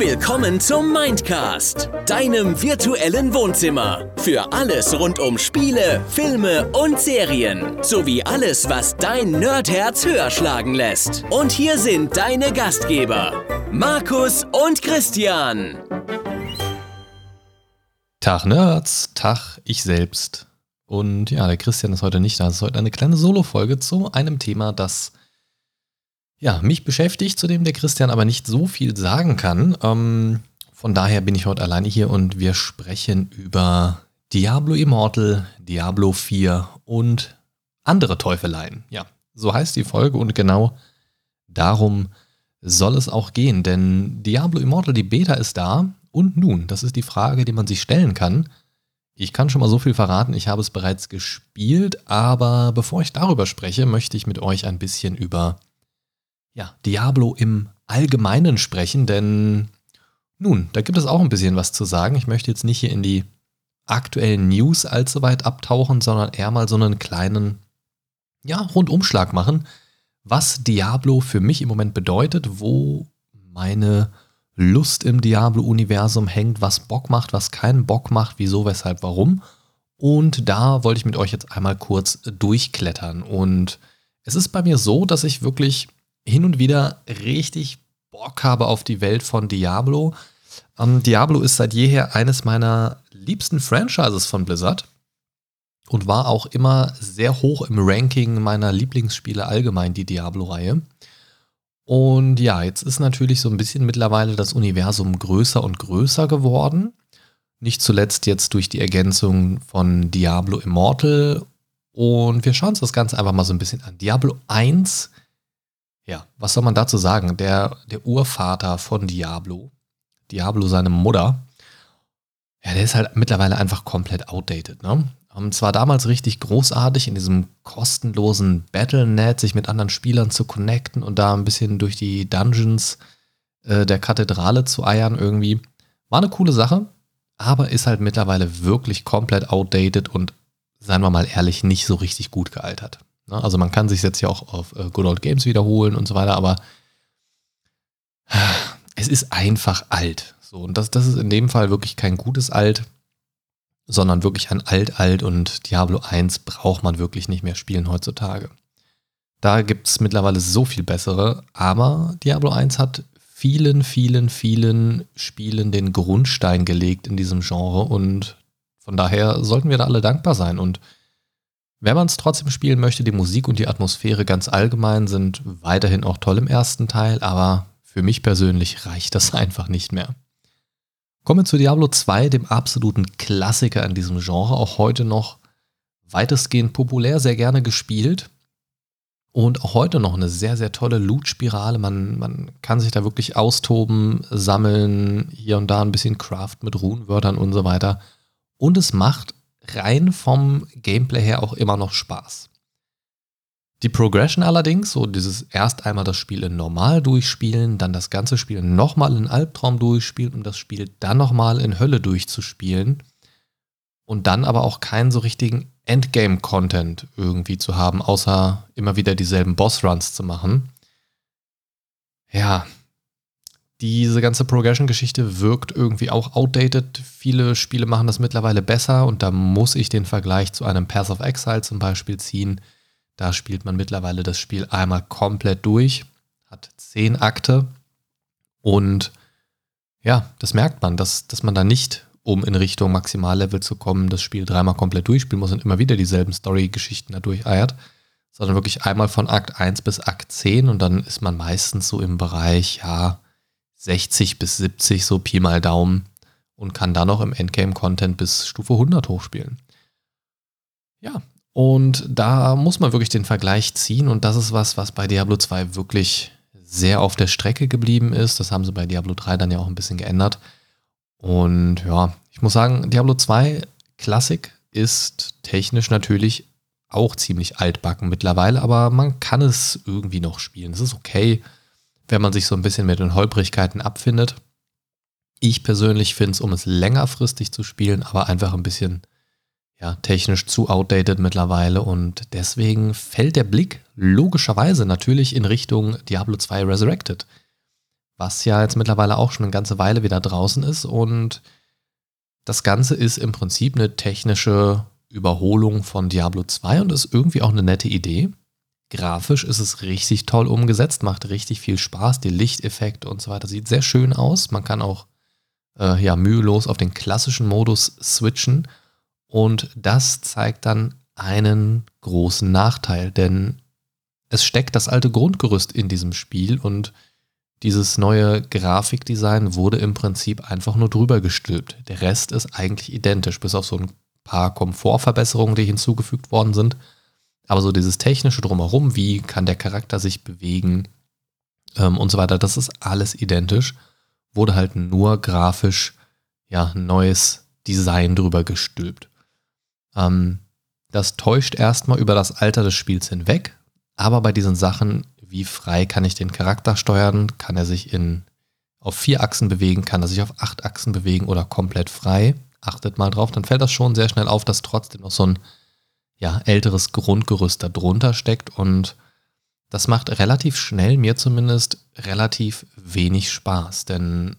Willkommen zum Mindcast, deinem virtuellen Wohnzimmer. Für alles rund um Spiele, Filme und Serien. Sowie alles, was dein Nerdherz höher schlagen lässt. Und hier sind deine Gastgeber, Markus und Christian. Tag Nerds, Tag ich selbst. Und ja, der Christian ist heute nicht da. Es ist heute eine kleine Solo-Folge zu einem Thema, das ja, mich beschäftigt, zu dem der Christian aber nicht so viel sagen kann. Ähm, von daher bin ich heute alleine hier und wir sprechen über Diablo Immortal, Diablo 4 und andere Teufeleien. Ja, so heißt die Folge und genau darum soll es auch gehen, denn Diablo Immortal, die Beta ist da und nun, das ist die Frage, die man sich stellen kann. Ich kann schon mal so viel verraten, ich habe es bereits gespielt, aber bevor ich darüber spreche, möchte ich mit euch ein bisschen über ja, Diablo im Allgemeinen sprechen, denn nun, da gibt es auch ein bisschen was zu sagen. Ich möchte jetzt nicht hier in die aktuellen News allzu weit abtauchen, sondern eher mal so einen kleinen, ja, Rundumschlag machen, was Diablo für mich im Moment bedeutet, wo meine Lust im Diablo-Universum hängt, was Bock macht, was keinen Bock macht, wieso, weshalb, warum. Und da wollte ich mit euch jetzt einmal kurz durchklettern. Und es ist bei mir so, dass ich wirklich hin und wieder richtig Bock habe auf die Welt von Diablo. Ähm, Diablo ist seit jeher eines meiner liebsten Franchises von Blizzard und war auch immer sehr hoch im Ranking meiner Lieblingsspiele allgemein, die Diablo-Reihe. Und ja, jetzt ist natürlich so ein bisschen mittlerweile das Universum größer und größer geworden. Nicht zuletzt jetzt durch die Ergänzung von Diablo Immortal. Und wir schauen uns das Ganze einfach mal so ein bisschen an. Diablo 1 ja, was soll man dazu sagen? Der, der Urvater von Diablo, Diablo seine Mutter, ja, der ist halt mittlerweile einfach komplett outdated, ne? Und zwar damals richtig großartig in diesem kostenlosen Battlenet, sich mit anderen Spielern zu connecten und da ein bisschen durch die Dungeons äh, der Kathedrale zu eiern irgendwie. War eine coole Sache, aber ist halt mittlerweile wirklich komplett outdated und, seien wir mal ehrlich, nicht so richtig gut gealtert. Ne? Also man kann sich jetzt ja auch auf äh, Good Old Games wiederholen und so weiter, aber es ist einfach alt. So, und das, das ist in dem Fall wirklich kein gutes Alt, sondern wirklich ein Alt-Alt und Diablo 1 braucht man wirklich nicht mehr spielen heutzutage. Da gibt es mittlerweile so viel bessere, aber Diablo 1 hat vielen, vielen, vielen Spielen den Grundstein gelegt in diesem Genre und von daher sollten wir da alle dankbar sein und wenn man es trotzdem spielen möchte, die Musik und die Atmosphäre ganz allgemein sind weiterhin auch toll im ersten Teil, aber für mich persönlich reicht das einfach nicht mehr. Kommen wir zu Diablo 2, dem absoluten Klassiker in diesem Genre, auch heute noch weitestgehend populär, sehr gerne gespielt. Und auch heute noch eine sehr, sehr tolle Loot-Spirale. Man, man kann sich da wirklich austoben, sammeln, hier und da ein bisschen Craft mit Runenwörtern und so weiter. Und es macht rein vom Gameplay her auch immer noch Spaß. Die Progression allerdings, so dieses erst einmal das Spiel in Normal durchspielen, dann das ganze Spiel nochmal in Albtraum durchspielen und das Spiel dann nochmal in Hölle durchzuspielen und dann aber auch keinen so richtigen Endgame-Content irgendwie zu haben, außer immer wieder dieselben Boss-Runs zu machen. Ja, diese ganze Progression-Geschichte wirkt irgendwie auch outdated. Viele Spiele machen das mittlerweile besser und da muss ich den Vergleich zu einem Path of Exile zum Beispiel ziehen. Da spielt man mittlerweile das Spiel einmal komplett durch, hat zehn Akte und ja, das merkt man, dass, dass man da nicht, um in Richtung Maximallevel zu kommen, das Spiel dreimal komplett durchspielen muss und immer wieder dieselben Story-Geschichten da durcheiert, sondern wirklich einmal von Akt 1 bis Akt 10 und dann ist man meistens so im Bereich, ja, 60 bis 70, so Pi mal Daumen, und kann dann noch im Endgame-Content bis Stufe 100 hochspielen. Ja, und da muss man wirklich den Vergleich ziehen und das ist was, was bei Diablo 2 wirklich sehr auf der Strecke geblieben ist. Das haben sie bei Diablo 3 dann ja auch ein bisschen geändert. Und ja, ich muss sagen, Diablo 2 Classic ist technisch natürlich auch ziemlich altbacken mittlerweile, aber man kann es irgendwie noch spielen. Es ist okay wenn man sich so ein bisschen mit den Holprigkeiten abfindet. Ich persönlich finde es, um es längerfristig zu spielen, aber einfach ein bisschen ja, technisch zu outdated mittlerweile und deswegen fällt der Blick logischerweise natürlich in Richtung Diablo 2 Resurrected. was ja jetzt mittlerweile auch schon eine ganze Weile wieder draußen ist. Und das Ganze ist im Prinzip eine technische Überholung von Diablo 2 und ist irgendwie auch eine nette Idee. Grafisch ist es richtig toll umgesetzt, macht richtig viel Spaß. Die Lichteffekte und so weiter sieht sehr schön aus. Man kann auch äh, ja, mühelos auf den klassischen Modus switchen. Und das zeigt dann einen großen Nachteil, denn es steckt das alte Grundgerüst in diesem Spiel und dieses neue Grafikdesign wurde im Prinzip einfach nur drüber gestülpt. Der Rest ist eigentlich identisch, bis auf so ein paar Komfortverbesserungen, die hinzugefügt worden sind. Aber so dieses technische drumherum, wie kann der Charakter sich bewegen ähm, und so weiter, das ist alles identisch. Wurde halt nur grafisch ja neues Design drüber gestülpt. Ähm, das täuscht erstmal über das Alter des Spiels hinweg, aber bei diesen Sachen, wie frei kann ich den Charakter steuern, kann er sich in auf vier Achsen bewegen, kann er sich auf acht Achsen bewegen oder komplett frei. Achtet mal drauf, dann fällt das schon sehr schnell auf, dass trotzdem noch so ein ja, älteres Grundgerüst darunter steckt und das macht relativ schnell, mir zumindest, relativ wenig Spaß, denn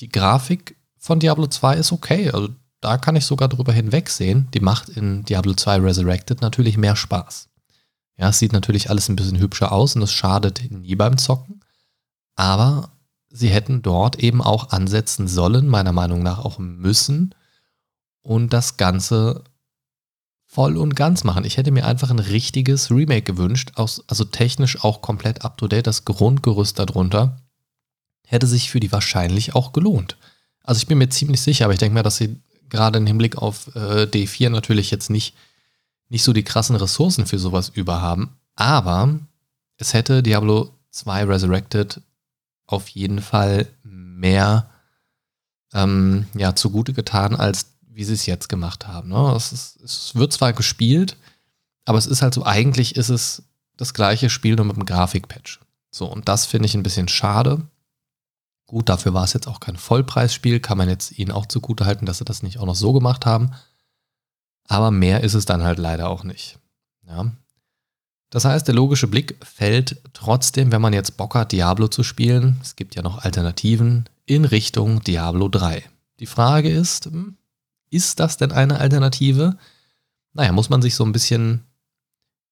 die Grafik von Diablo 2 ist okay, also da kann ich sogar drüber hinwegsehen. Die macht in Diablo 2 Resurrected natürlich mehr Spaß. Ja, es sieht natürlich alles ein bisschen hübscher aus und es schadet nie beim Zocken, aber sie hätten dort eben auch ansetzen sollen, meiner Meinung nach auch müssen und das Ganze voll und ganz machen. Ich hätte mir einfach ein richtiges Remake gewünscht, also technisch auch komplett up-to-date, das Grundgerüst darunter hätte sich für die wahrscheinlich auch gelohnt. Also ich bin mir ziemlich sicher, aber ich denke mir, dass sie gerade im Hinblick auf äh, D4 natürlich jetzt nicht, nicht so die krassen Ressourcen für sowas über haben. Aber es hätte Diablo 2 Resurrected auf jeden Fall mehr ähm, ja, zugute getan, als wie sie es jetzt gemacht haben. Ne? Es, ist, es wird zwar gespielt, aber es ist halt so, eigentlich ist es das gleiche Spiel nur mit einem Grafikpatch. So, und das finde ich ein bisschen schade. Gut, dafür war es jetzt auch kein Vollpreisspiel, kann man jetzt ihnen auch zugute halten, dass sie das nicht auch noch so gemacht haben. Aber mehr ist es dann halt leider auch nicht. Ja. Das heißt, der logische Blick fällt trotzdem, wenn man jetzt Bock hat, Diablo zu spielen, es gibt ja noch Alternativen, in Richtung Diablo 3. Die Frage ist, hm, ist das denn eine Alternative? Naja, muss man sich so ein bisschen,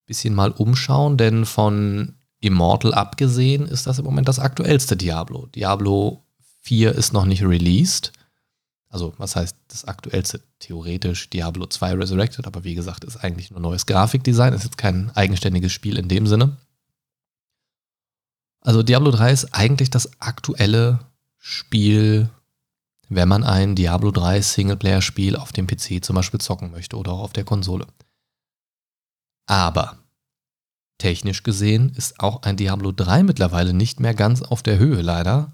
bisschen mal umschauen, denn von Immortal abgesehen ist das im Moment das aktuellste Diablo. Diablo 4 ist noch nicht released. Also, was heißt das aktuellste? Theoretisch Diablo 2 Resurrected, aber wie gesagt, ist eigentlich nur neues Grafikdesign, ist jetzt kein eigenständiges Spiel in dem Sinne. Also, Diablo 3 ist eigentlich das aktuelle Spiel, wenn man ein Diablo 3 Singleplayer-Spiel auf dem PC zum Beispiel zocken möchte oder auch auf der Konsole. Aber technisch gesehen ist auch ein Diablo 3 mittlerweile nicht mehr ganz auf der Höhe leider.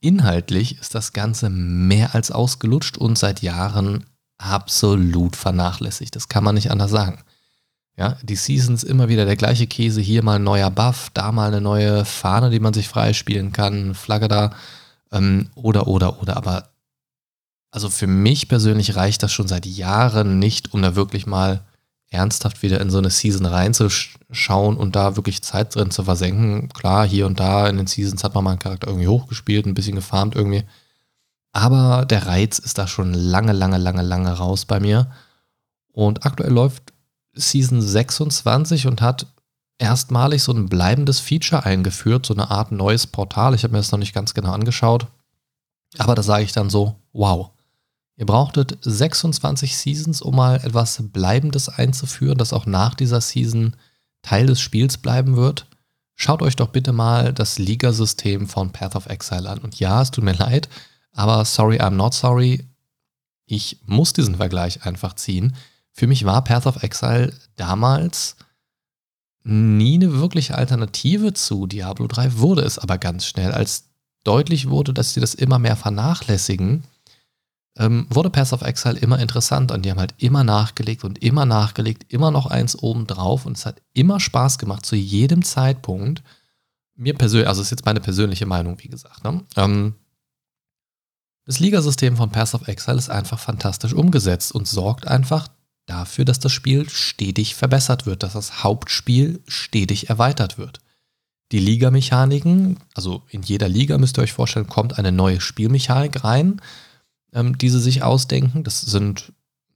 Inhaltlich ist das Ganze mehr als ausgelutscht und seit Jahren absolut vernachlässigt. Das kann man nicht anders sagen. Ja, die Seasons immer wieder der gleiche Käse, hier mal ein neuer Buff, da mal eine neue Fahne, die man sich freispielen kann, Flagge da, ähm, oder, oder, oder. Aber also für mich persönlich reicht das schon seit Jahren nicht, um da wirklich mal ernsthaft wieder in so eine Season reinzuschauen und da wirklich Zeit drin zu versenken. Klar, hier und da in den Seasons hat man mal einen Charakter irgendwie hochgespielt, ein bisschen gefarmt irgendwie. Aber der Reiz ist da schon lange, lange, lange, lange raus bei mir. Und aktuell läuft Season 26 und hat erstmalig so ein bleibendes Feature eingeführt, so eine Art neues Portal. Ich habe mir das noch nicht ganz genau angeschaut. Aber da sage ich dann so, wow, Ihr brauchtet 26 Seasons, um mal etwas Bleibendes einzuführen, das auch nach dieser Season Teil des Spiels bleiben wird. Schaut euch doch bitte mal das Liga-System von Path of Exile an. Und ja, es tut mir leid, aber sorry, I'm not sorry. Ich muss diesen Vergleich einfach ziehen. Für mich war Path of Exile damals nie eine wirkliche Alternative zu Diablo 3, wurde es aber ganz schnell, als deutlich wurde, dass sie das immer mehr vernachlässigen ähm, wurde Pass of Exile immer interessant und die haben halt immer nachgelegt und immer nachgelegt, immer noch eins oben drauf und es hat immer Spaß gemacht zu jedem Zeitpunkt. Mir persönlich, also ist jetzt meine persönliche Meinung, wie gesagt. Ne? Ähm, das Ligasystem von Pass of Exile ist einfach fantastisch umgesetzt und sorgt einfach dafür, dass das Spiel stetig verbessert wird, dass das Hauptspiel stetig erweitert wird. die Liga-Mechaniken. Also in jeder Liga müsst ihr euch vorstellen, kommt eine neue Spielmechanik rein, ähm, die sie sich ausdenken. Das sind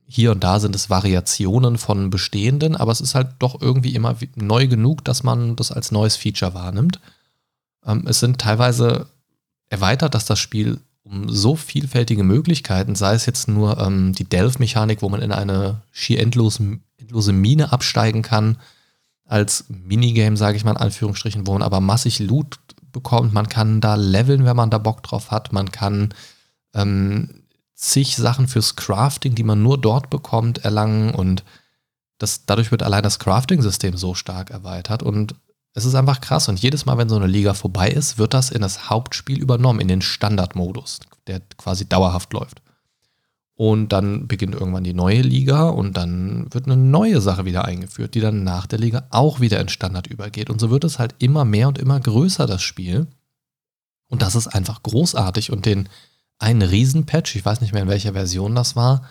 hier und da sind es Variationen von bestehenden, aber es ist halt doch irgendwie immer neu genug, dass man das als neues Feature wahrnimmt. Ähm, es sind teilweise erweitert, dass das Spiel um so vielfältige Möglichkeiten, sei es jetzt nur ähm, die Delve-Mechanik, wo man in eine schier endlose, endlose Mine absteigen kann, als Minigame, sage ich mal in Anführungsstrichen, wo man aber massig Loot bekommt. Man kann da leveln, wenn man da Bock drauf hat. Man kann ähm, zig Sachen fürs Crafting, die man nur dort bekommt, erlangen und das, dadurch wird allein das Crafting-System so stark erweitert und es ist einfach krass und jedes Mal, wenn so eine Liga vorbei ist, wird das in das Hauptspiel übernommen, in den Standardmodus, der quasi dauerhaft läuft. Und dann beginnt irgendwann die neue Liga und dann wird eine neue Sache wieder eingeführt, die dann nach der Liga auch wieder in Standard übergeht. Und so wird es halt immer mehr und immer größer, das Spiel. Und das ist einfach großartig. Und den einen Riesenpatch, ich weiß nicht mehr in welcher Version das war,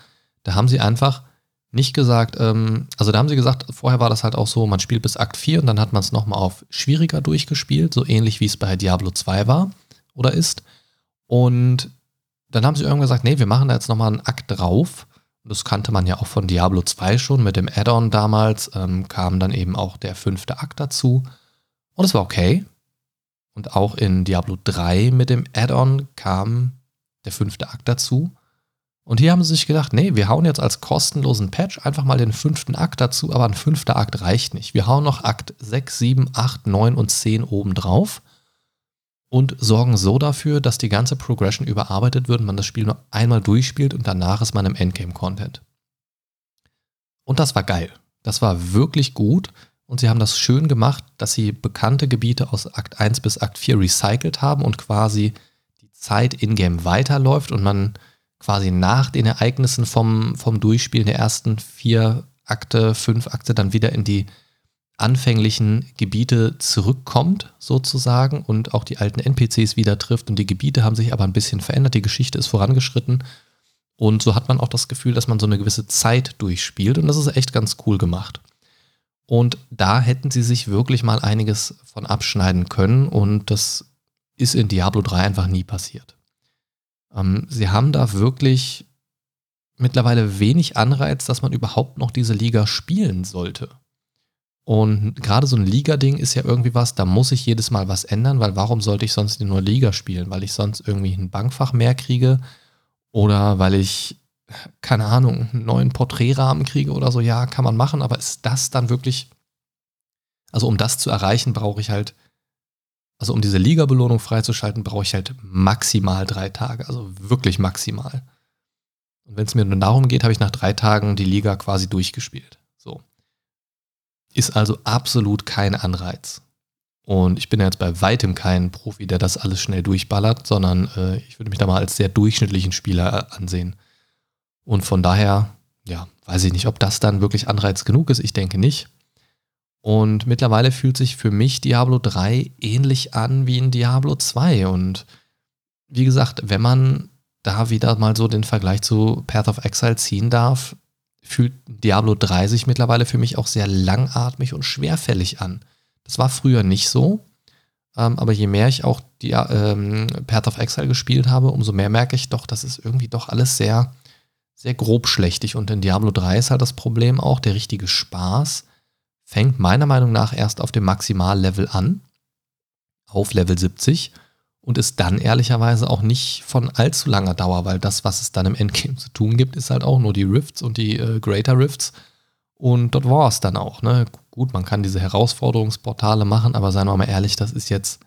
da haben sie einfach nicht gesagt, ähm, also da haben sie gesagt, vorher war das halt auch so, man spielt bis Akt 4 und dann hat man es nochmal auf schwieriger durchgespielt, so ähnlich wie es bei Diablo 2 war oder ist. Und dann haben sie irgendwann gesagt, nee, wir machen da jetzt nochmal einen Akt drauf. Das kannte man ja auch von Diablo 2 schon mit dem Add-on damals, ähm, kam dann eben auch der fünfte Akt dazu. Und es war okay. Und auch in Diablo 3 mit dem Add-on kam der fünfte Akt dazu. Und hier haben sie sich gedacht, nee, wir hauen jetzt als kostenlosen Patch einfach mal den fünften Akt dazu, aber ein fünfter Akt reicht nicht. Wir hauen noch Akt 6, 7, 8, 9 und 10 oben drauf und sorgen so dafür, dass die ganze Progression überarbeitet wird und man das Spiel nur einmal durchspielt und danach ist man im Endgame-Content. Und das war geil. Das war wirklich gut und sie haben das schön gemacht, dass sie bekannte Gebiete aus Akt 1 bis Akt 4 recycelt haben und quasi Zeit in-game weiterläuft und man quasi nach den Ereignissen vom, vom Durchspielen der ersten vier Akte, fünf Akte dann wieder in die anfänglichen Gebiete zurückkommt, sozusagen, und auch die alten NPCs wieder trifft. Und die Gebiete haben sich aber ein bisschen verändert, die Geschichte ist vorangeschritten. Und so hat man auch das Gefühl, dass man so eine gewisse Zeit durchspielt. Und das ist echt ganz cool gemacht. Und da hätten sie sich wirklich mal einiges von abschneiden können. Und das ist in Diablo 3 einfach nie passiert. Ähm, sie haben da wirklich mittlerweile wenig Anreiz, dass man überhaupt noch diese Liga spielen sollte. Und gerade so ein Liga-Ding ist ja irgendwie was, da muss ich jedes Mal was ändern, weil warum sollte ich sonst nur Liga spielen? Weil ich sonst irgendwie ein Bankfach mehr kriege oder weil ich, keine Ahnung, einen neuen Porträtrahmen kriege oder so. Ja, kann man machen, aber ist das dann wirklich, also um das zu erreichen, brauche ich halt also um diese Liga-Belohnung freizuschalten, brauche ich halt maximal drei Tage. Also wirklich maximal. Und wenn es mir nur darum geht, habe ich nach drei Tagen die Liga quasi durchgespielt. So. Ist also absolut kein Anreiz. Und ich bin jetzt bei weitem kein Profi, der das alles schnell durchballert, sondern äh, ich würde mich da mal als sehr durchschnittlichen Spieler äh, ansehen. Und von daher, ja, weiß ich nicht, ob das dann wirklich Anreiz genug ist. Ich denke nicht. Und mittlerweile fühlt sich für mich Diablo 3 ähnlich an wie in Diablo 2. Und wie gesagt, wenn man da wieder mal so den Vergleich zu Path of Exile ziehen darf, fühlt Diablo 3 sich mittlerweile für mich auch sehr langatmig und schwerfällig an. Das war früher nicht so. Ähm, aber je mehr ich auch die ähm, Path of Exile gespielt habe, umso mehr merke ich doch, das ist irgendwie doch alles sehr, sehr grobschlächtig. Und in Diablo 3 ist halt das Problem auch der richtige Spaß fängt meiner Meinung nach erst auf dem Maximallevel an, auf Level 70 und ist dann ehrlicherweise auch nicht von allzu langer Dauer, weil das, was es dann im Endgame zu tun gibt, ist halt auch nur die Rifts und die äh, Greater Rifts und dort war es dann auch. Ne? Gut, man kann diese Herausforderungsportale machen, aber seien wir mal ehrlich, das ist jetzt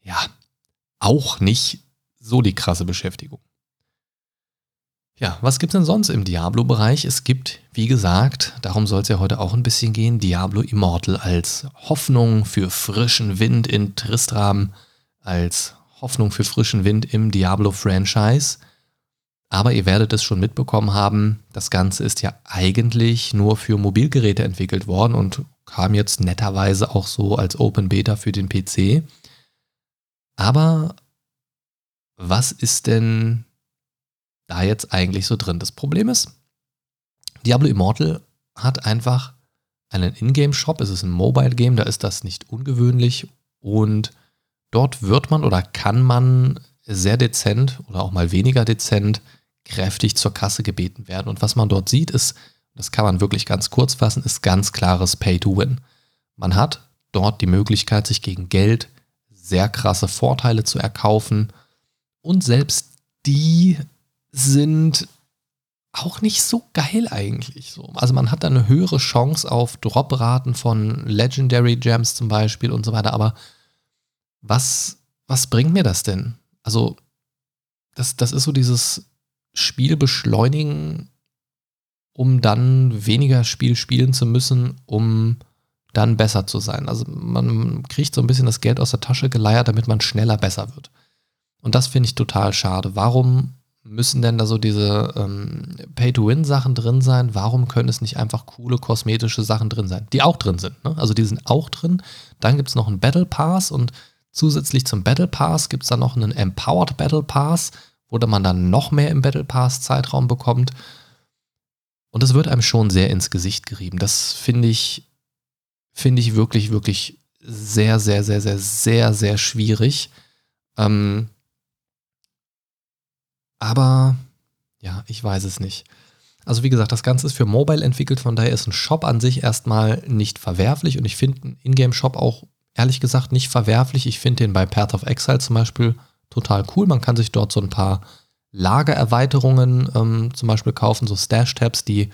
ja auch nicht so die krasse Beschäftigung. Ja, was gibt es denn sonst im Diablo-Bereich? Es gibt, wie gesagt, darum soll es ja heute auch ein bisschen gehen, Diablo Immortal als Hoffnung für frischen Wind in Tristram, als Hoffnung für frischen Wind im Diablo-Franchise. Aber ihr werdet es schon mitbekommen haben, das Ganze ist ja eigentlich nur für Mobilgeräte entwickelt worden und kam jetzt netterweise auch so als Open Beta für den PC. Aber was ist denn da jetzt eigentlich so drin? Das Problem ist, Diablo Immortal hat einfach einen Ingame-Shop. Es ist ein Mobile-Game, da ist das nicht ungewöhnlich. Und dort wird man oder kann man sehr dezent oder auch mal weniger dezent kräftig zur Kasse gebeten werden. Und was man dort sieht, ist, das kann man wirklich ganz kurz fassen, ist ganz klares Pay to Win. Man hat dort die Möglichkeit, sich gegen Geld sehr krasse Vorteile zu erkaufen. Und selbst die sind auch nicht so geil eigentlich. So. Also man hat da eine höhere Chance auf Dropraten von Legendary Gems zum Beispiel und so weiter. Aber was, was bringt mir das denn? Also das, das ist so dieses Spiel beschleunigen, um dann weniger Spiel spielen zu müssen, um dann besser zu sein. Also man kriegt so ein bisschen das Geld aus der Tasche geleiert, damit man schneller besser wird. Und das finde ich total schade. Warum müssen denn da so diese ähm, Pay-to-Win-Sachen drin sein? Warum können es nicht einfach coole kosmetische Sachen drin sein, die auch drin sind? Ne? Also die sind auch drin. Dann gibt es noch einen Battle Pass und zusätzlich zum Battle Pass gibt es dann noch einen Empowered Battle Pass, wo man dann noch mehr im Battle Pass-Zeitraum bekommt. Und das wird einem schon sehr ins Gesicht gerieben. Das finde ich, finde ich wirklich, wirklich sehr, sehr, sehr, sehr, sehr, sehr schwierig. Ähm, aber ja, ich weiß es nicht. Also wie gesagt, das Ganze ist für Mobile entwickelt, von daher ist ein Shop an sich erstmal nicht verwerflich und ich finde einen Ingame-Shop auch ehrlich gesagt nicht verwerflich. Ich finde den bei Path of Exile zum Beispiel total cool. Man kann sich dort so ein paar Lagererweiterungen ähm, zum Beispiel kaufen, so Stash-Tabs, die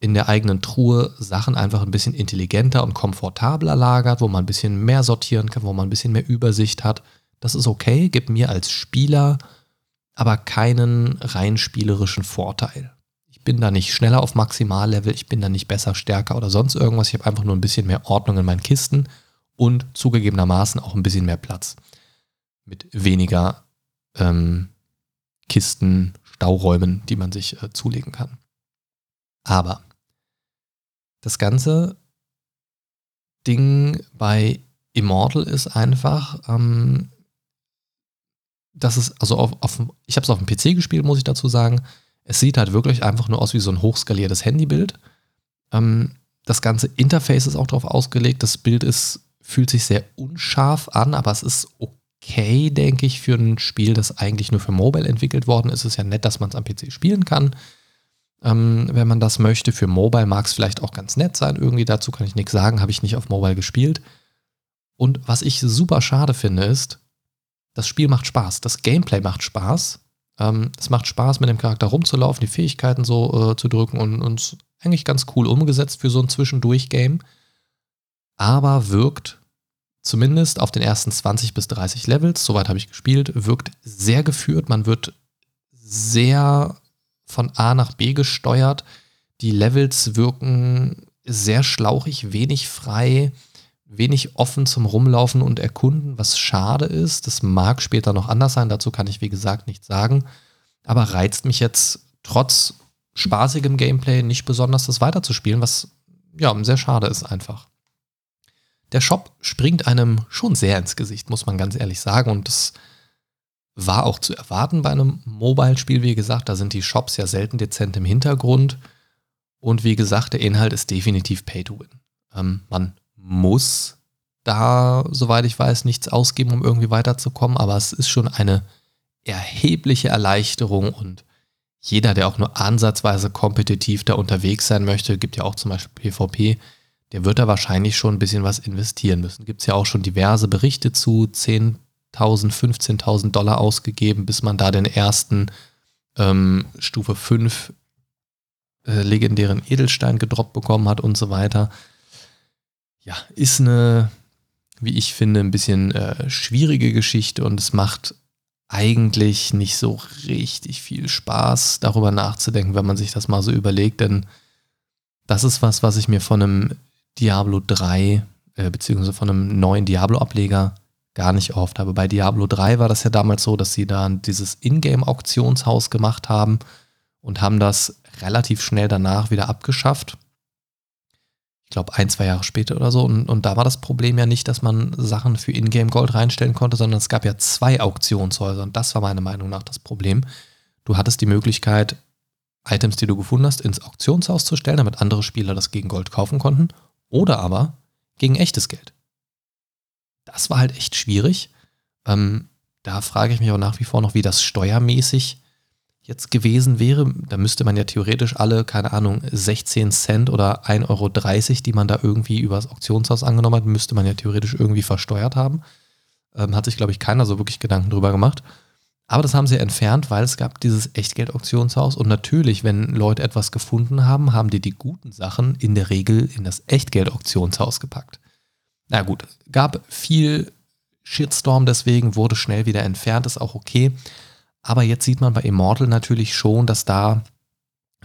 in der eigenen Truhe Sachen einfach ein bisschen intelligenter und komfortabler lagert, wo man ein bisschen mehr sortieren kann, wo man ein bisschen mehr Übersicht hat. Das ist okay, gibt mir als Spieler aber keinen rein spielerischen Vorteil. Ich bin da nicht schneller auf Maximallevel, ich bin da nicht besser, stärker oder sonst irgendwas. Ich habe einfach nur ein bisschen mehr Ordnung in meinen Kisten und zugegebenermaßen auch ein bisschen mehr Platz. Mit weniger ähm, Kisten, Stauräumen, die man sich äh, zulegen kann. Aber das ganze Ding bei Immortal ist einfach, ähm, das ist, also auf, auf ich habe es auf dem PC gespielt, muss ich dazu sagen. Es sieht halt wirklich einfach nur aus wie so ein hochskaliertes Handybild. Ähm, das ganze Interface ist auch darauf ausgelegt. Das Bild ist, fühlt sich sehr unscharf an, aber es ist okay, denke ich, für ein Spiel, das eigentlich nur für Mobile entwickelt worden ist. Es ist ja nett, dass man es am PC spielen kann. Ähm, wenn man das möchte. Für Mobile mag es vielleicht auch ganz nett sein. Irgendwie dazu kann ich nichts sagen, habe ich nicht auf Mobile gespielt. Und was ich super schade finde, ist, das Spiel macht Spaß, das Gameplay macht Spaß. Ähm, es macht Spaß, mit dem Charakter rumzulaufen, die Fähigkeiten so äh, zu drücken und uns eigentlich ganz cool umgesetzt für so ein Zwischendurch-Game. Aber wirkt zumindest auf den ersten 20 bis 30 Levels, soweit habe ich gespielt, wirkt sehr geführt. Man wird sehr von A nach B gesteuert. Die Levels wirken sehr schlauchig, wenig frei wenig offen zum Rumlaufen und Erkunden, was schade ist. Das mag später noch anders sein, dazu kann ich wie gesagt nichts sagen. Aber reizt mich jetzt trotz spaßigem Gameplay nicht besonders, das weiterzuspielen, was ja sehr schade ist einfach. Der Shop springt einem schon sehr ins Gesicht, muss man ganz ehrlich sagen. Und das war auch zu erwarten bei einem Mobile-Spiel. Wie gesagt, da sind die Shops ja selten dezent im Hintergrund. Und wie gesagt, der Inhalt ist definitiv Pay to Win. Ähm, man muss da, soweit ich weiß, nichts ausgeben, um irgendwie weiterzukommen, aber es ist schon eine erhebliche Erleichterung und jeder, der auch nur ansatzweise kompetitiv da unterwegs sein möchte, gibt ja auch zum Beispiel PvP, der wird da wahrscheinlich schon ein bisschen was investieren müssen. Gibt es ja auch schon diverse Berichte zu, 10.000, 15.000 Dollar ausgegeben, bis man da den ersten ähm, Stufe 5 äh, legendären Edelstein gedroppt bekommen hat und so weiter ja, ist eine, wie ich finde, ein bisschen äh, schwierige Geschichte und es macht eigentlich nicht so richtig viel Spaß, darüber nachzudenken, wenn man sich das mal so überlegt, denn das ist was, was ich mir von einem Diablo 3 äh, beziehungsweise von einem neuen Diablo-Ableger gar nicht oft habe. Bei Diablo 3 war das ja damals so, dass sie da dieses Ingame-Auktionshaus gemacht haben und haben das relativ schnell danach wieder abgeschafft glaube, ein, zwei Jahre später oder so. Und, und da war das Problem ja nicht, dass man Sachen für Ingame Gold reinstellen konnte, sondern es gab ja zwei Auktionshäuser. Und das war meiner Meinung nach das Problem. Du hattest die Möglichkeit, Items, die du gefunden hast, ins Auktionshaus zu stellen, damit andere Spieler das gegen Gold kaufen konnten. Oder aber gegen echtes Geld. das war halt echt schwierig. Ähm, da frage ich mich auch nach wie vor noch, wie das steuermäßig jetzt gewesen wäre. Da müsste man ja theoretisch alle, keine Ahnung, 16 Cent oder 1,30 Euro, die man da irgendwie übers Auktionshaus angenommen hat, müsste man ja theoretisch irgendwie versteuert haben. Ähm, hat sich, glaube ich, keiner so wirklich Gedanken drüber gemacht. Aber das haben sie entfernt, weil es gab dieses Echtgeld-Auktionshaus. Und natürlich, wenn Leute etwas gefunden haben, haben die die guten Sachen in der Regel in das Echtgeld-Auktionshaus gepackt. Na gut, gab viel Shitstorm, deswegen wurde schnell wieder entfernt, ist auch okay. Aber jetzt sieht man bei Immortal natürlich schon, dass da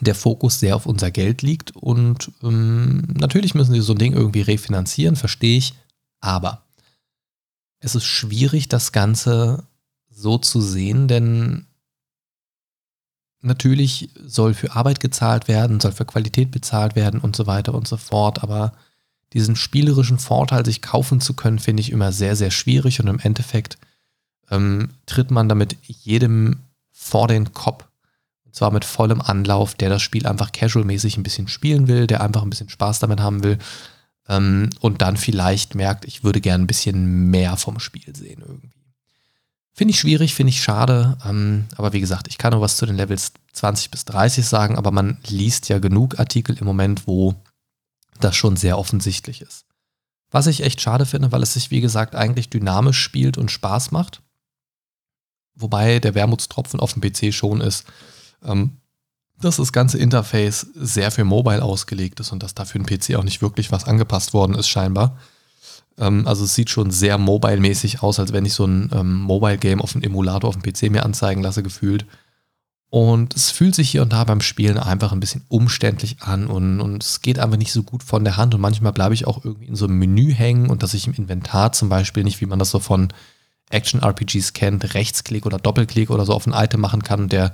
der Fokus sehr auf unser Geld liegt. Und ähm, natürlich müssen sie so ein Ding irgendwie refinanzieren, verstehe ich. Aber es ist schwierig, das Ganze so zu sehen, denn natürlich soll für Arbeit gezahlt werden, soll für Qualität bezahlt werden und so weiter und so fort. Aber diesen spielerischen Vorteil, sich kaufen zu können, finde ich immer sehr, sehr schwierig. Und im Endeffekt ähm, tritt man damit jedem vor den Kopf. Und zwar mit vollem Anlauf, der das Spiel einfach casual-mäßig ein bisschen spielen will, der einfach ein bisschen Spaß damit haben will. Ähm, und dann vielleicht merkt, ich würde gerne ein bisschen mehr vom Spiel sehen irgendwie. Finde ich schwierig, finde ich schade. Ähm, aber wie gesagt, ich kann nur was zu den Levels 20 bis 30 sagen, aber man liest ja genug Artikel im Moment, wo das schon sehr offensichtlich ist. Was ich echt schade finde, weil es sich, wie gesagt, eigentlich dynamisch spielt und Spaß macht. Wobei der Wermutstropfen auf dem PC schon ist, ähm, dass das ganze Interface sehr für Mobile ausgelegt ist und dass da für den PC auch nicht wirklich was angepasst worden ist, scheinbar. Ähm, also es sieht schon sehr mobile-mäßig aus, als wenn ich so ein ähm, Mobile-Game auf dem Emulator auf dem PC mir anzeigen lasse, gefühlt. Und es fühlt sich hier und da beim Spielen einfach ein bisschen umständlich an und, und es geht einfach nicht so gut von der Hand. Und manchmal bleibe ich auch irgendwie in so einem Menü hängen und dass ich im Inventar zum Beispiel nicht, wie man das so von Action-RPGs kennt, Rechtsklick oder Doppelklick oder so auf ein Item machen kann der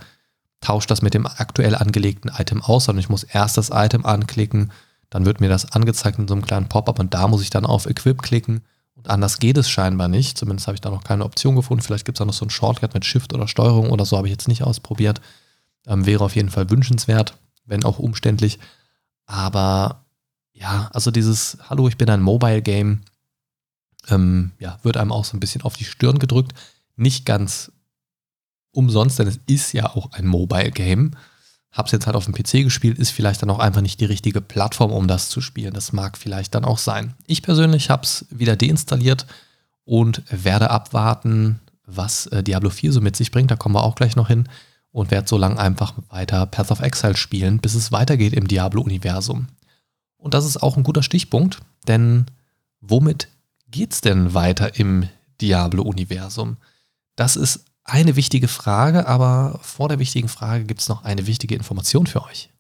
tauscht das mit dem aktuell angelegten Item aus, sondern ich muss erst das Item anklicken, dann wird mir das angezeigt in so einem kleinen Pop-up und da muss ich dann auf Equip klicken und anders geht es scheinbar nicht. Zumindest habe ich da noch keine Option gefunden. Vielleicht gibt es da noch so einen Shortcut mit Shift oder Steuerung oder so, habe ich jetzt nicht ausprobiert. Ähm, wäre auf jeden Fall wünschenswert, wenn auch umständlich. Aber ja, also dieses Hallo, ich bin ein Mobile Game, ähm, ja, wird einem auch so ein bisschen auf die Stirn gedrückt. Nicht ganz umsonst, denn es ist ja auch ein Mobile Game. Hab's jetzt halt auf dem PC gespielt, ist vielleicht dann auch einfach nicht die richtige Plattform, um das zu spielen. Das mag vielleicht dann auch sein. Ich persönlich hab's wieder deinstalliert und werde abwarten, was äh, Diablo 4 so mit sich bringt. Da kommen wir auch gleich noch hin. Und werde so lange einfach weiter Path of Exile spielen, bis es weitergeht im Diablo-Universum. Und das ist auch ein guter Stichpunkt, denn womit geht's denn weiter im Diablo-Universum? Das ist eine wichtige Frage, aber vor der wichtigen Frage gibt es noch eine wichtige Information für euch.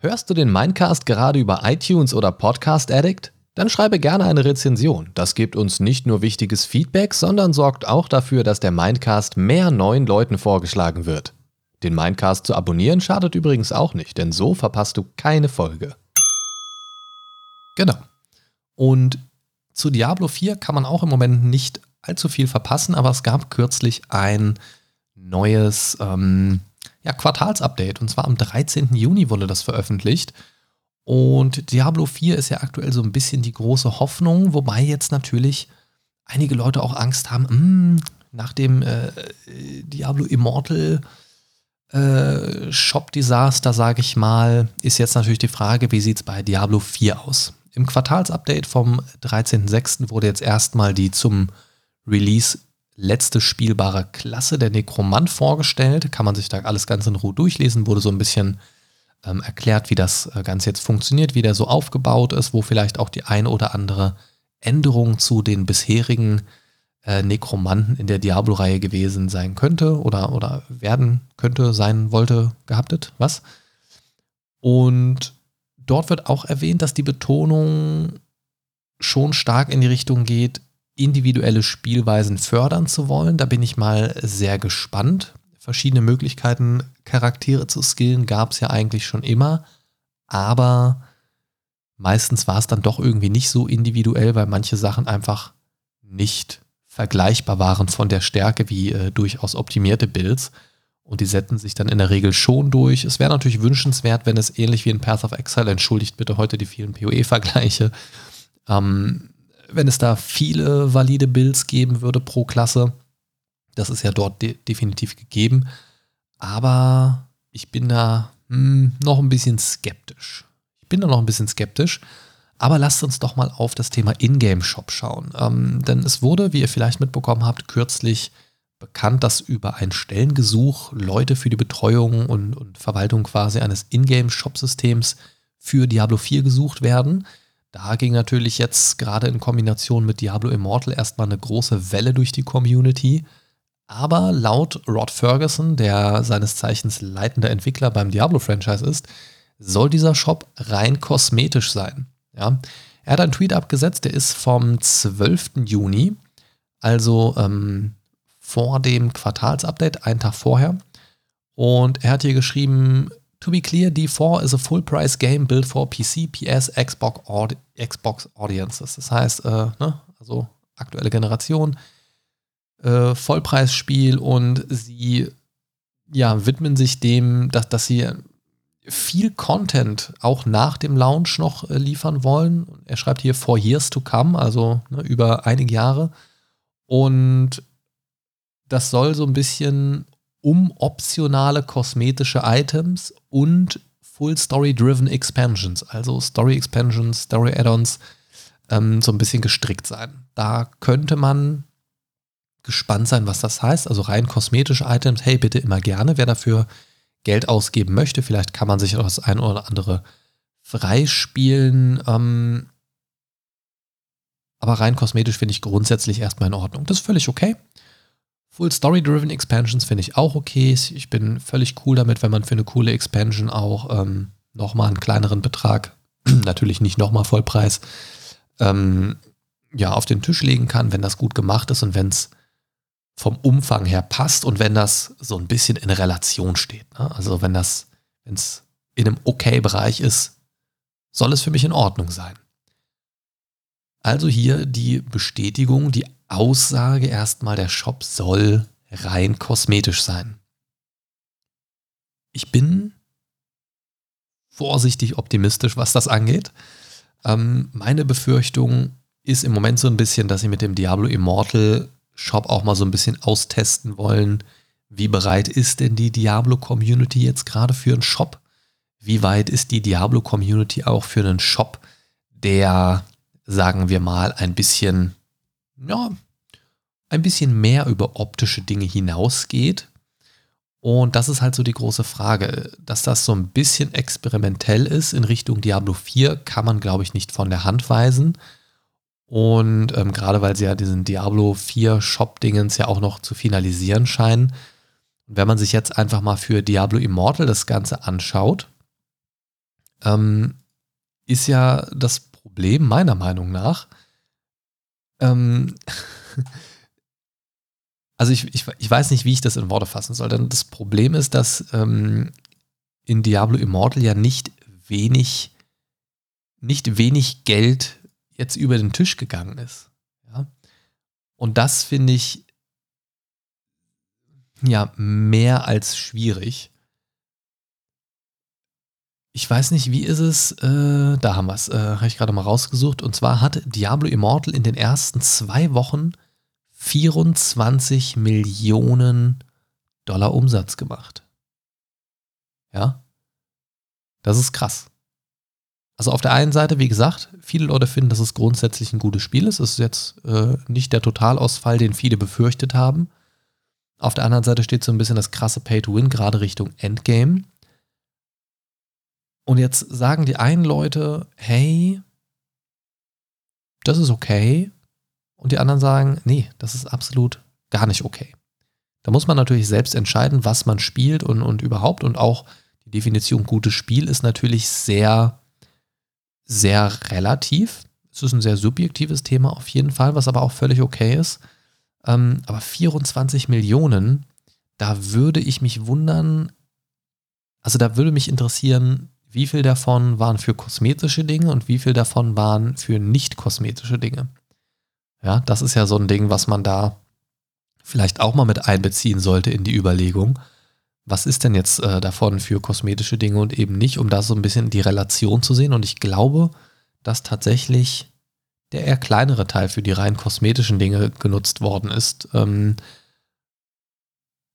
Hörst du den Mindcast gerade über iTunes oder Podcast Addict? Dann schreibe gerne eine Rezension. Das gibt uns nicht nur wichtiges Feedback, sondern sorgt auch dafür, dass der Mindcast mehr neuen Leuten vorgeschlagen wird. Den Mindcast zu abonnieren schadet übrigens auch nicht, denn so verpasst du keine Folge. Genau. Und zu Diablo 4 kann man auch im Moment nicht allzu viel verpassen, aber es gab kürzlich ein neues ähm, ja, Quartalsupdate und zwar am 13. Juni wurde das veröffentlicht. Und Diablo 4 ist ja aktuell so ein bisschen die große Hoffnung, wobei jetzt natürlich einige Leute auch Angst haben, mh, hm, nach dem äh, Diablo Immortal äh, Shop-Desaster, sage ich mal, ist jetzt natürlich die Frage, wie sieht es bei Diablo 4 aus? Im Quartalsupdate vom 13.06. wurde jetzt erstmal die zum Release letzte spielbare Klasse, der Nekromant, vorgestellt. Kann man sich da alles ganz in Ruhe durchlesen, wurde so ein bisschen ähm, erklärt, wie das äh, Ganze jetzt funktioniert, wie der so aufgebaut ist, wo vielleicht auch die eine oder andere Änderung zu den bisherigen äh, Nekromanten in der Diablo-Reihe gewesen sein könnte oder, oder werden könnte, sein wollte, gehabtet, was? Und dort wird auch erwähnt, dass die Betonung schon stark in die Richtung geht, individuelle Spielweisen fördern zu wollen. Da bin ich mal sehr gespannt. Verschiedene Möglichkeiten, Charaktere zu skillen, gab es ja eigentlich schon immer. Aber meistens war es dann doch irgendwie nicht so individuell, weil manche Sachen einfach nicht vergleichbar waren von der Stärke wie äh, durchaus optimierte Builds. Und die setzen sich dann in der Regel schon durch. Es wäre natürlich wünschenswert, wenn es ähnlich wie in Path of Exile, entschuldigt bitte heute die vielen PoE-Vergleiche, ähm, wenn es da viele valide Builds geben würde pro Klasse. Das ist ja dort de definitiv gegeben. Aber ich bin da hm, noch ein bisschen skeptisch. Ich bin da noch ein bisschen skeptisch. Aber lasst uns doch mal auf das Thema Ingame-Shop schauen. Ähm, denn es wurde, wie ihr vielleicht mitbekommen habt, kürzlich bekannt, dass über ein Stellengesuch Leute für die Betreuung und, und Verwaltung quasi eines Ingame-Shop-Systems für Diablo 4 gesucht werden. Da ging natürlich jetzt gerade in Kombination mit Diablo Immortal erstmal eine große Welle durch die Community. Aber laut Rod Ferguson, der seines Zeichens leitender Entwickler beim Diablo-Franchise ist, soll dieser Shop rein kosmetisch sein. Ja? Er hat einen Tweet abgesetzt, der ist vom 12. Juni, also ähm, vor dem Quartalsupdate, einen Tag vorher. Und er hat hier geschrieben, To be clear, D4 is a full-price game built for PC, PS, Xbox, Audi Xbox Audiences. Das heißt, äh, ne, also aktuelle Generation, äh, Vollpreisspiel und sie ja, widmen sich dem, dass, dass sie viel Content auch nach dem Launch noch äh, liefern wollen. Er schreibt hier for years to come, also ne, über einige Jahre. Und das soll so ein bisschen um optionale kosmetische Items und Full Story Driven Expansions, also Story Expansions, Story Add-ons, ähm, so ein bisschen gestrickt sein. Da könnte man gespannt sein, was das heißt. Also rein kosmetische Items, hey, bitte immer gerne. Wer dafür Geld ausgeben möchte, vielleicht kann man sich auch das ein oder andere freispielen. Ähm, aber rein kosmetisch finde ich grundsätzlich erstmal in Ordnung. Das ist völlig okay. Full Story-Driven Expansions finde ich auch okay. Ich bin völlig cool damit, wenn man für eine coole Expansion auch ähm, nochmal einen kleineren Betrag, natürlich nicht nochmal Vollpreis, ähm, ja, auf den Tisch legen kann, wenn das gut gemacht ist und wenn es vom Umfang her passt und wenn das so ein bisschen in Relation steht. Ne? Also wenn das, wenn es in einem okay Bereich ist, soll es für mich in Ordnung sein. Also hier die Bestätigung, die Aussage erstmal, der Shop soll rein kosmetisch sein. Ich bin vorsichtig optimistisch, was das angeht. Ähm, meine Befürchtung ist im Moment so ein bisschen, dass sie mit dem Diablo Immortal Shop auch mal so ein bisschen austesten wollen. Wie bereit ist denn die Diablo Community jetzt gerade für einen Shop? Wie weit ist die Diablo Community auch für einen Shop, der, sagen wir mal, ein bisschen ja, ein bisschen mehr über optische Dinge hinausgeht. Und das ist halt so die große Frage. Dass das so ein bisschen experimentell ist in Richtung Diablo 4, kann man, glaube ich, nicht von der Hand weisen. Und ähm, gerade weil sie ja diesen Diablo 4 Shop-Dingens ja auch noch zu finalisieren scheinen. Wenn man sich jetzt einfach mal für Diablo Immortal das Ganze anschaut, ähm, ist ja das Problem meiner Meinung nach, ähm, also ich, ich, ich weiß nicht, wie ich das in Worte fassen soll. Denn das Problem ist, dass ähm, in Diablo Immortal ja nicht wenig, nicht wenig Geld jetzt über den Tisch gegangen ist. Ja? Und das finde ich ja mehr als schwierig. Ich weiß nicht, wie ist es, äh, da haben wir es, äh, habe ich gerade mal rausgesucht. Und zwar hat Diablo Immortal in den ersten zwei Wochen 24 Millionen Dollar Umsatz gemacht. Ja, das ist krass. Also auf der einen Seite, wie gesagt, viele Leute finden, dass es grundsätzlich ein gutes Spiel ist. Es ist jetzt äh, nicht der Totalausfall, den viele befürchtet haben. Auf der anderen Seite steht so ein bisschen das krasse Pay-to-Win, gerade Richtung Endgame. Und jetzt sagen die einen Leute, hey, das ist okay. Und die anderen sagen, nee, das ist absolut gar nicht okay. Da muss man natürlich selbst entscheiden, was man spielt und, und überhaupt. Und auch die Definition gutes Spiel ist natürlich sehr, sehr relativ. Es ist ein sehr subjektives Thema auf jeden Fall, was aber auch völlig okay ist. Ähm, aber 24 Millionen, da würde ich mich wundern, also da würde mich interessieren, wie viel davon waren für kosmetische Dinge und wie viel davon waren für nicht kosmetische Dinge. Ja, das ist ja so ein Ding, was man da vielleicht auch mal mit einbeziehen sollte in die Überlegung. Was ist denn jetzt äh, davon für kosmetische Dinge und eben nicht, um da so ein bisschen die Relation zu sehen. Und ich glaube, dass tatsächlich der eher kleinere Teil für die rein kosmetischen Dinge genutzt worden ist. Ähm,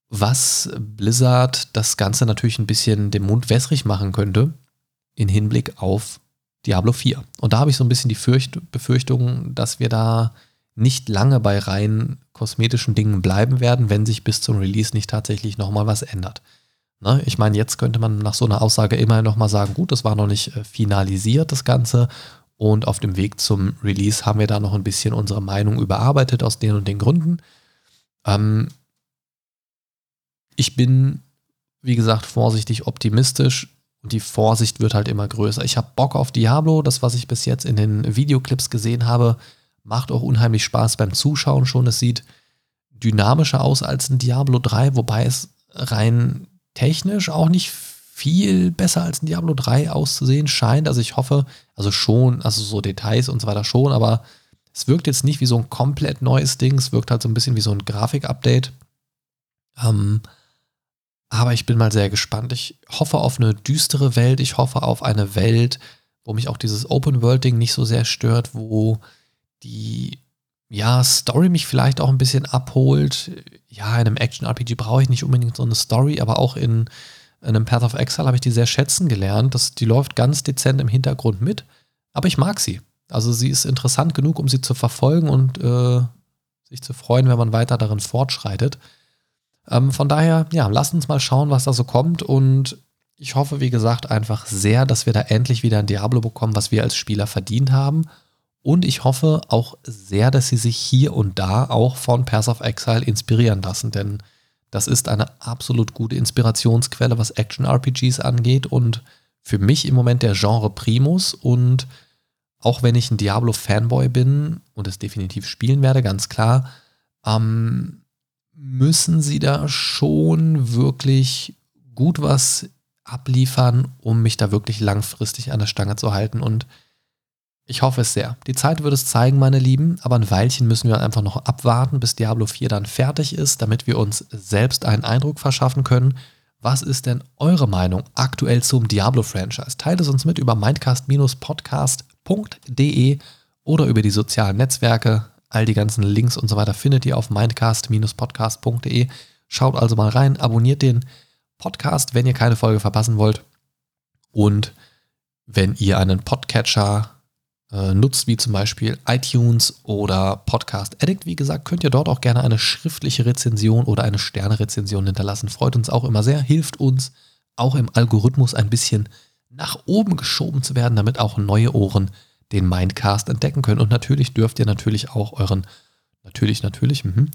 was Blizzard das Ganze natürlich ein bisschen den Mund wässrig machen könnte in Hinblick auf Diablo 4. Und da habe ich so ein bisschen die Fürcht Befürchtung, dass wir da nicht lange bei rein kosmetischen Dingen bleiben werden, wenn sich bis zum Release nicht tatsächlich nochmal was ändert. Ne? Ich meine, jetzt könnte man nach so einer Aussage immer nochmal sagen, gut, das war noch nicht äh, finalisiert, das Ganze. Und auf dem Weg zum Release haben wir da noch ein bisschen unsere Meinung überarbeitet aus den und den Gründen. Ähm, ich bin, wie gesagt, vorsichtig optimistisch und die Vorsicht wird halt immer größer. Ich habe Bock auf Diablo. Das, was ich bis jetzt in den Videoclips gesehen habe, macht auch unheimlich Spaß beim Zuschauen schon. Es sieht dynamischer aus als ein Diablo 3, wobei es rein technisch auch nicht viel besser als ein Diablo 3 auszusehen scheint. Also ich hoffe, also schon, also so Details und so weiter schon, aber es wirkt jetzt nicht wie so ein komplett neues Ding. Es wirkt halt so ein bisschen wie so ein Grafik-Update. Ähm, aber ich bin mal sehr gespannt. Ich hoffe auf eine düstere Welt. Ich hoffe auf eine Welt, wo mich auch dieses Open-World-Ding nicht so sehr stört, wo die ja, Story mich vielleicht auch ein bisschen abholt. Ja, in einem Action-RPG brauche ich nicht unbedingt so eine Story, aber auch in, in einem Path of Exile habe ich die sehr schätzen gelernt. Das, die läuft ganz dezent im Hintergrund mit, aber ich mag sie. Also sie ist interessant genug, um sie zu verfolgen und äh, sich zu freuen, wenn man weiter darin fortschreitet. Ähm, von daher, ja, lasst uns mal schauen, was da so kommt. Und ich hoffe, wie gesagt, einfach sehr, dass wir da endlich wieder ein Diablo bekommen, was wir als Spieler verdient haben. Und ich hoffe auch sehr, dass sie sich hier und da auch von Pass of Exile inspirieren lassen, denn das ist eine absolut gute Inspirationsquelle, was Action-RPGs angeht und für mich im Moment der Genre Primus. Und auch wenn ich ein Diablo-Fanboy bin und es definitiv spielen werde, ganz klar, ähm, müssen sie da schon wirklich gut was abliefern, um mich da wirklich langfristig an der Stange zu halten und ich hoffe es sehr. Die Zeit wird es zeigen, meine Lieben, aber ein Weilchen müssen wir einfach noch abwarten, bis Diablo 4 dann fertig ist, damit wir uns selbst einen Eindruck verschaffen können. Was ist denn eure Meinung aktuell zum Diablo-Franchise? Teilt es uns mit über mindcast-podcast.de oder über die sozialen Netzwerke. All die ganzen Links und so weiter findet ihr auf mindcast-podcast.de. Schaut also mal rein, abonniert den Podcast, wenn ihr keine Folge verpassen wollt. Und wenn ihr einen Podcatcher äh, nutzt, wie zum Beispiel iTunes oder Podcast Addict, wie gesagt, könnt ihr dort auch gerne eine schriftliche Rezension oder eine Sterne-Rezension hinterlassen. Freut uns auch immer sehr, hilft uns auch im Algorithmus ein bisschen nach oben geschoben zu werden, damit auch neue Ohren den Mindcast entdecken können. Und natürlich dürft ihr natürlich auch euren, natürlich, natürlich, mh,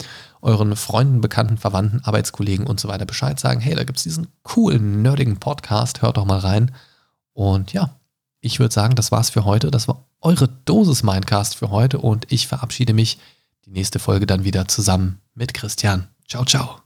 euren Freunden, Bekannten, Verwandten, Arbeitskollegen und so weiter Bescheid sagen, hey, da gibt es diesen coolen, nerdigen Podcast, hört doch mal rein. Und ja, ich würde sagen, das war's für heute. Das war eure Dosis Mindcast für heute und ich verabschiede mich. Die nächste Folge dann wieder zusammen mit Christian. Ciao, ciao.